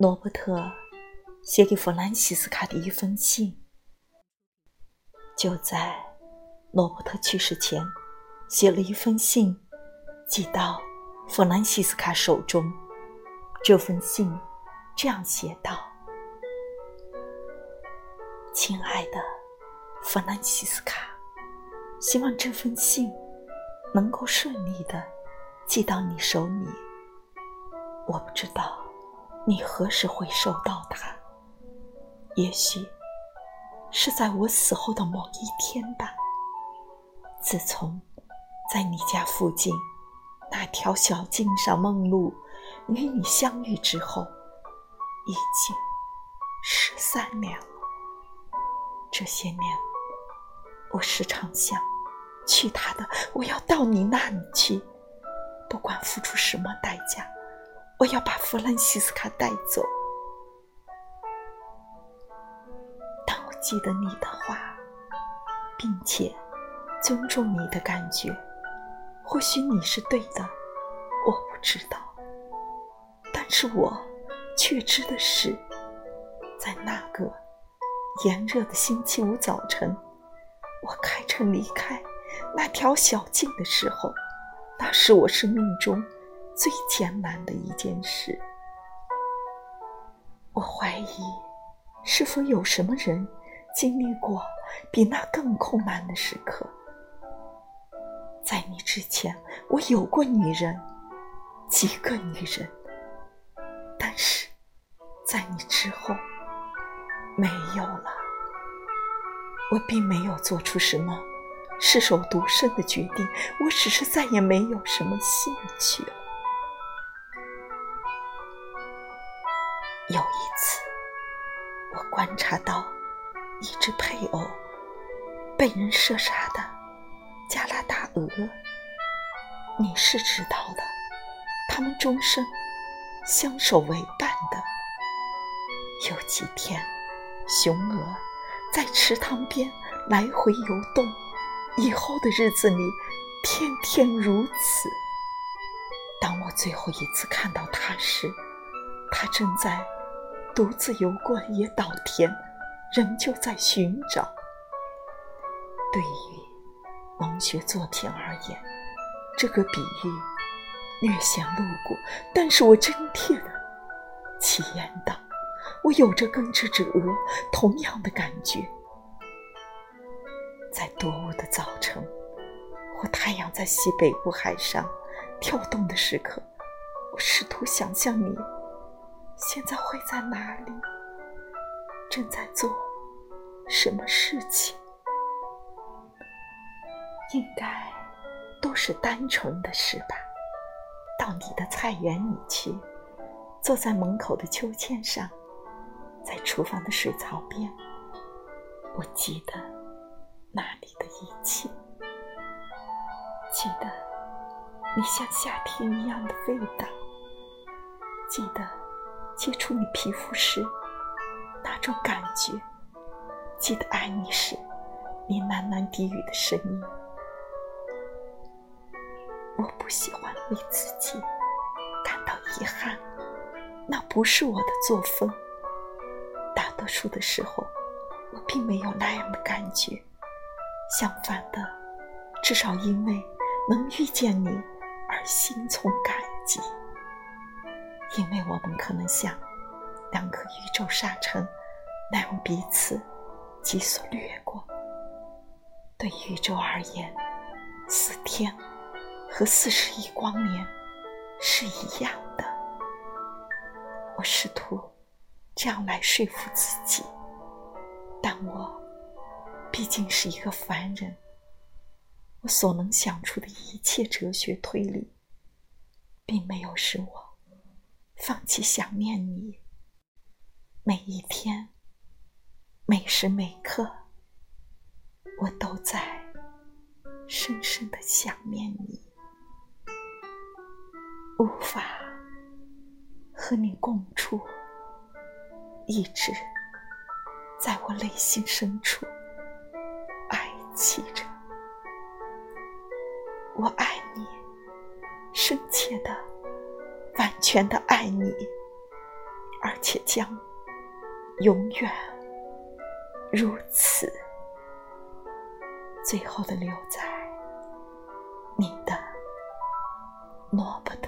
罗伯特写给弗兰西斯卡的一封信，就在罗伯特去世前，写了一封信寄到弗兰西斯卡手中。这封信这样写道：“亲爱的弗兰西斯卡，希望这封信能够顺利的寄到你手里。我不知道。”你何时会收到它？也许是在我死后的某一天吧。自从在你家附近那条小径上梦露与你相遇之后，已经十三年了。这些年，我时常想，去他的，我要到你那里去，不管付出什么代价。我要把弗兰西斯卡带走，但我记得你的话，并且尊重你的感觉。或许你是对的，我不知道。但是我确知的是，在那个炎热的星期五早晨，我开车离开那条小径的时候，那是我生命中。最艰难的一件事，我怀疑是否有什么人经历过比那更困难的时刻。在你之前，我有过女人，几个女人，但是在你之后没有了。我并没有做出什么失手独身的决定，我只是再也没有什么兴趣了。有一次，我观察到一只配偶被人射杀的加拿大鹅。你是知道的，他们终生相守为伴的。有几天，雄鹅在池塘边来回游动，以后的日子里天天如此。当我最后一次看到它时，它正在。独自游过野岛田，仍旧在寻找。对于文学作品而言，这个比喻略显露骨，但是我真切的体验到，我有着跟这只鹅同样的感觉。在多雾的早晨，或太阳在西北部海上跳动的时刻，我试图想象你。现在会在哪里？正在做什么事情？应该都是单纯的事吧。到你的菜园里去，坐在门口的秋千上，在厨房的水槽边。我记得那里的一切，记得你像夏天一样的味道，记得。接触你皮肤时那种感觉，记得爱你时你喃喃低语的声音。我不喜欢为自己感到遗憾，那不是我的作风。大多数的时候，我并没有那样的感觉。相反的，至少因为能遇见你而心存感激。因为我们可能像两颗宇宙沙尘那样彼此急速掠过。对宇宙而言，四天和四十亿光年是一样的。我试图这样来说服自己，但我毕竟是一个凡人。我所能想出的一切哲学推理，并没有使我。放弃想念你，每一天，每时每刻，我都在深深的想念你，无法和你共处，一直在我内心深处哀泣着。我爱全的爱你，而且将永远如此。最后的留在你的诺不。